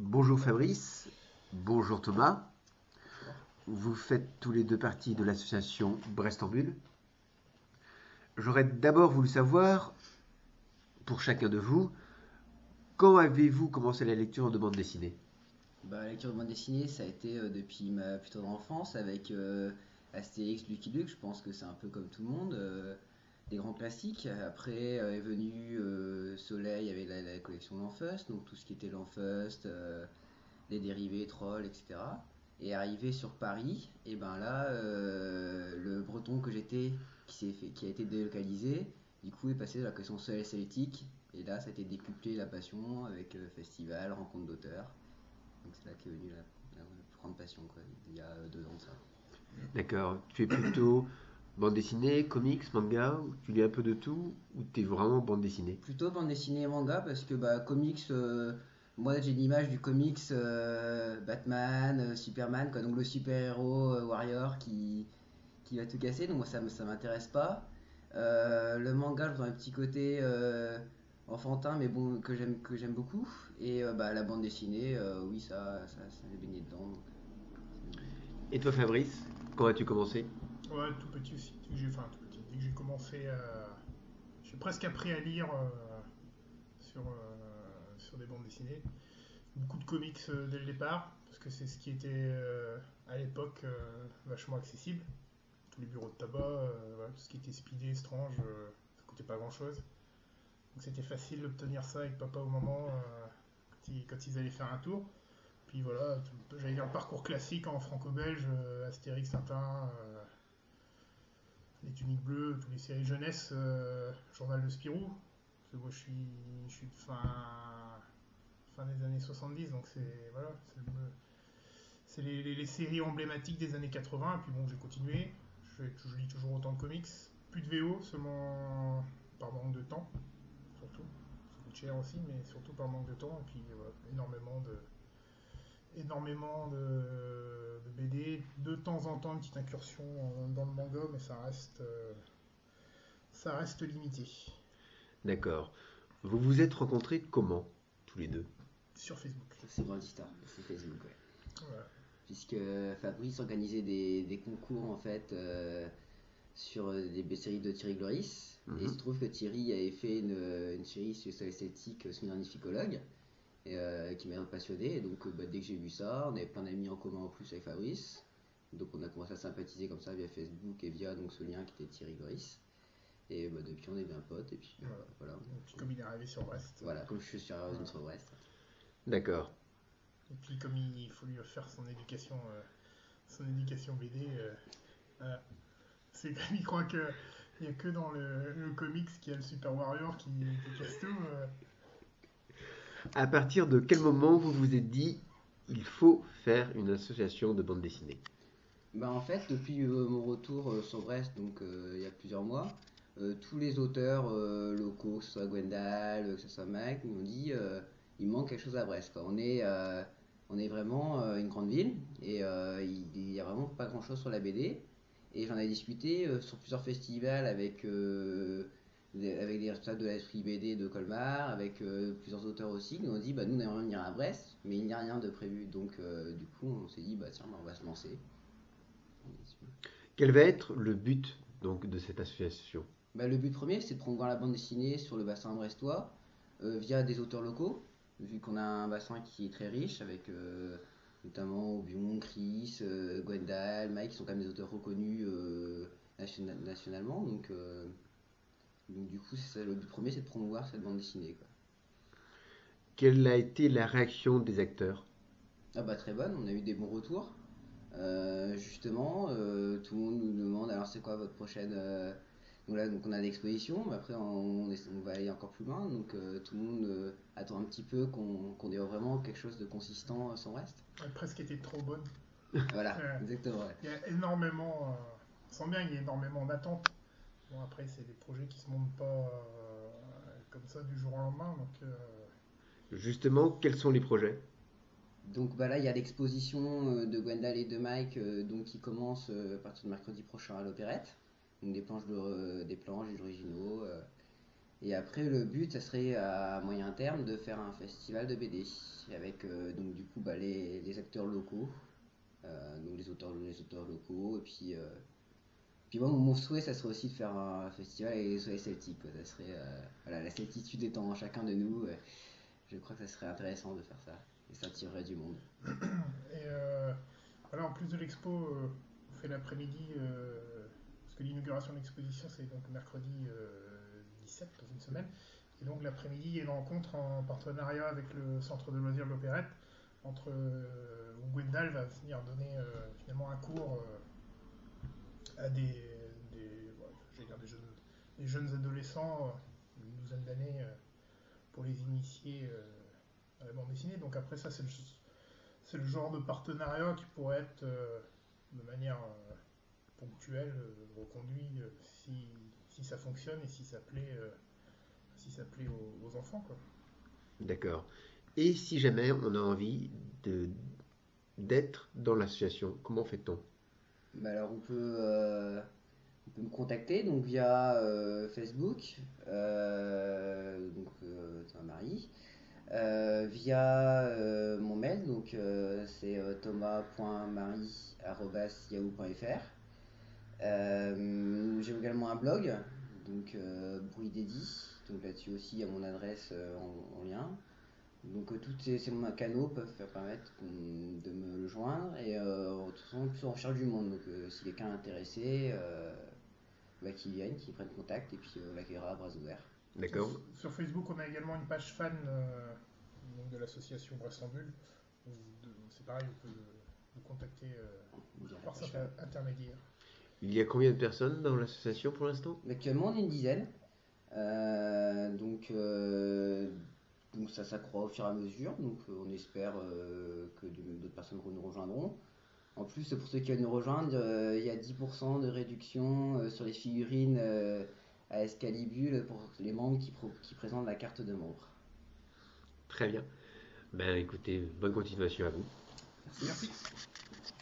Bonjour Fabrice, bonjour Thomas. Vous faites tous les deux partie de l'association Brest en Bulle. J'aurais d'abord voulu savoir, pour chacun de vous, quand avez-vous commencé la lecture de bande dessinée? Bah, la lecture de bande dessinée, ça a été euh, depuis ma plus tendre enfance avec euh, Astérix, Lucky Luke. Je pense que c'est un peu comme tout le monde, euh, des grands classiques. Après est venu Soleil avec la, la collection L'Enfust, donc tout ce qui était L'Enfust, euh, les dérivés, Trolls, etc. Et arrivé sur Paris, et ben là, euh, le breton que j'étais, qui, a été délocalisé, du coup est passé de la collection Soleil Celtique. Et là, ça a été décuplé la passion avec euh, festival, rencontre d'auteurs. Donc c'est là qu'est venue la, la grande passion, quoi, il y a deux ans de ça. D'accord. Tu es plutôt bande dessinée, comics, manga, tu lis un peu de tout, ou tu es vraiment bande dessinée? Plutôt bande dessinée et manga parce que bah, comics, euh, moi j'ai l'image du comics euh, Batman, euh, Superman, quoi, donc le super-héros warrior qui, qui va tout casser, donc moi ça, ça m'intéresse pas. Le manga, je vois un petit côté enfantin, mais bon, que j'aime que j'aime beaucoup. Et bah, la bande dessinée, oui, ça, ça, ça j'ai baigné dedans. donc, Et toi Fabrice, quand as-tu commencé? Tout petit aussi. Dès que j'ai, commencé à. J'ai presque appris à lire euh, sur, euh, sur des bandes dessinées. Beaucoup de comics euh, dès le départ, parce que c'est ce qui était à l'époque vachement accessible. Tous les bureaux de tabac, tout ce qui était speedé, strange, ça coûtait pas grand chose. Donc c'était facile d'obtenir ça avec papa au moment quand, ils, quand ils allaient faire un tour. Puis voilà, dire le parcours classique en franco-belge, Astérix, Tintin, les tuniques bleues, toutes les séries jeunesse, euh, Journal de Spirou. Je suis, de fin, des années 70, donc c'est voilà, c'est le- c'est les, séries emblématiques des années 80. Et puis bon, j'ai continué, je, lis toujours autant de comics. Plus de VO, seulement par manque de temps, surtout. Cher aussi, mais surtout par manque de temps. Et puis énormément de énormément de BD, de temps en temps une petite incursion en- dans le manga, mais ça reste, euh, ça reste limité. D'accord. Vous vous êtes rencontrés comment, tous les deux? Sur Facebook. C'est Bandista, c'est Facebook, ouais. Voilà. puisque Fabrice organisait des, des concours en fait euh, sur euh, des séries de Thierry Gloris. Mhm. Et il se trouve que Thierry avait fait une, une série sur l'esthétique Smirnificologue et, euh, qui m'a passionné. Et donc euh, bah, dès que j'ai vu ça, on avait plein d'amis en commun en plus avec Fabrice. Donc on a commencé à sympathiser comme ça via Facebook et via donc, ce lien qui était Thierry Gloris. Et bah, depuis on est bien potes. Et puis euh, Voilà. voilà. Et puis comme il est arrivé sur Brest, Voilà, comme je suis sur une sur Brest. D'accord. et puis comme il faut lui faire son éducation, euh, son éducation BD, euh, voilà. c'est comme il croit que il n'y a que dans le, le comics qu'il y a le Super Warrior qui, qui casse tout. À partir de quel moment vous vous êtes dit il faut faire une association de bande dessinée? Bah en fait, depuis euh, mon retour euh, sur Brest, donc euh, il y a plusieurs mois, euh, tous les auteurs locaux, que ce soit Gwendal, que ce soit Mike, m'ont dit il manque quelque chose à Brest. quoi. On est, on est vraiment une grande ville et il n'y a vraiment pas grand chose sur la BD. Et j'en ai discuté sur plusieurs festivals avec, avec des responsables de l'esprit BD de Colmar, avec euh, plusieurs auteurs aussi, qui nous ont dit bah, nous on aimerait venir à Brest, mais il n'y a rien de prévu. Donc euh, du coup on s'est dit bah tiens, bah, on va se lancer. Quel va être le but donc de cette association? Bah, le but premier, c'est de promouvoir la bande dessinée sur le bassin brestois euh, via des auteurs locaux, vu qu'on a un bassin qui est très riche, avec notamment Aubion, Chris, Gwendal, Mike, qui sont quand même des auteurs reconnus nationa- nationalement. Donc, donc du coup, c'est ça, le but premier, c'est de promouvoir cette bande dessinée. quoi. Quelle a été la réaction des acteurs? Ah bah très bonne, on a eu des bons retours. Euh, justement, euh, tout le monde nous demande alors c'est quoi votre prochaine. euh, Donc là, donc on a l'exposition, mais après on, on est- on va aller encore plus loin. Donc euh, tout le monde euh, attend un petit peu qu'on qu'on ait vraiment quelque chose de consistant sans reste. Elle a presque été trop bonne. Voilà, exactement. ouais. Il y a énormément, euh, on sent bien qu'il y a énormément d'attentes. Bon, après, c'est des projets qui se montent pas euh, comme ça du jour au lendemain. Donc, euh, Justement, quels sont les projets? Donc bah là, il y a l'exposition euh, de Gwendal et de Mike euh, donc, qui commence euh, à partir de mercredi prochain à l'Opérette. Donc des planches, de, euh, des planches, des originaux. euh, Et après, le but, ça serait à moyen terme de faire un festival de BD avec euh, donc du coup bah, les, les acteurs locaux, euh, donc les auteurs, les auteurs locaux, et puis, euh, puis moi, mon, souhait, ça serait aussi de faire un festival avec les soleils. Ça serait euh, voilà, la celtitude étant chacun de nous. euh, je crois que ça serait intéressant de faire ça et ça attirerait du monde. Et euh, voilà, en plus de l'expo, on fait l'après-midi, parce que l'inauguration de l'exposition, c'est donc mercredi euh, 17, dans une semaine. Et donc l'après-midi, il y a une rencontre en partenariat avec le centre de loisirs de l'Opérette, entre, euh, où Gwendal va venir donner finalement un cours à des, jeunes, des jeunes adolescents, euh, une douzaine d'années, euh, pour les initier euh, à la bande dessinée. Donc après ça, c'est le, genre de partenariat qui pourrait être de manière ponctuelle reconduit si, ça fonctionne et si ça plaît, si ça plaît aux, enfants. D'accord. Et si jamais on a envie d'être dans l'association, comment fait-on? Bah alors on peut, euh, on peut me contacter donc via euh, Facebook, euh, donc via mon mail donc c'est thomas.marie@yahoo.fr. J'ai également un blog donc Bruit dédit donc là-dessus aussi il y a mon adresse en lien. Donc euh, tous ces, ces canaux peuvent permettre de me joindre et euh, de toute façon plus en recherche du monde. Donc euh, si quelqu'un est intéressé, euh, bah, qu'il vienne, qu'il prenne contact et puis euh, on l'accueillera à bras ouverts. D'accord Sur, sur Facebook, on a également une page fan euh, donc de l'association de- C'est pareil, on peut nous contacter euh, par cet intermédiaire. Il y a combien de personnes dans l'association pour l'instant? Actuellement on est une dizaine. Euh, donc, euh, donc ça s'accroît au fur et à mesure. Donc euh, on espère euh, que d'autres personnes nous rejoindront. En plus, pour ceux qui veulent nous rejoindre, euh, il y a 10% de réduction euh, sur les figurines euh, à Escalibule pour les membres qui présentent la carte de membre. Très bien. Ben écoutez, bonne continuation à vous. Merci. Merci.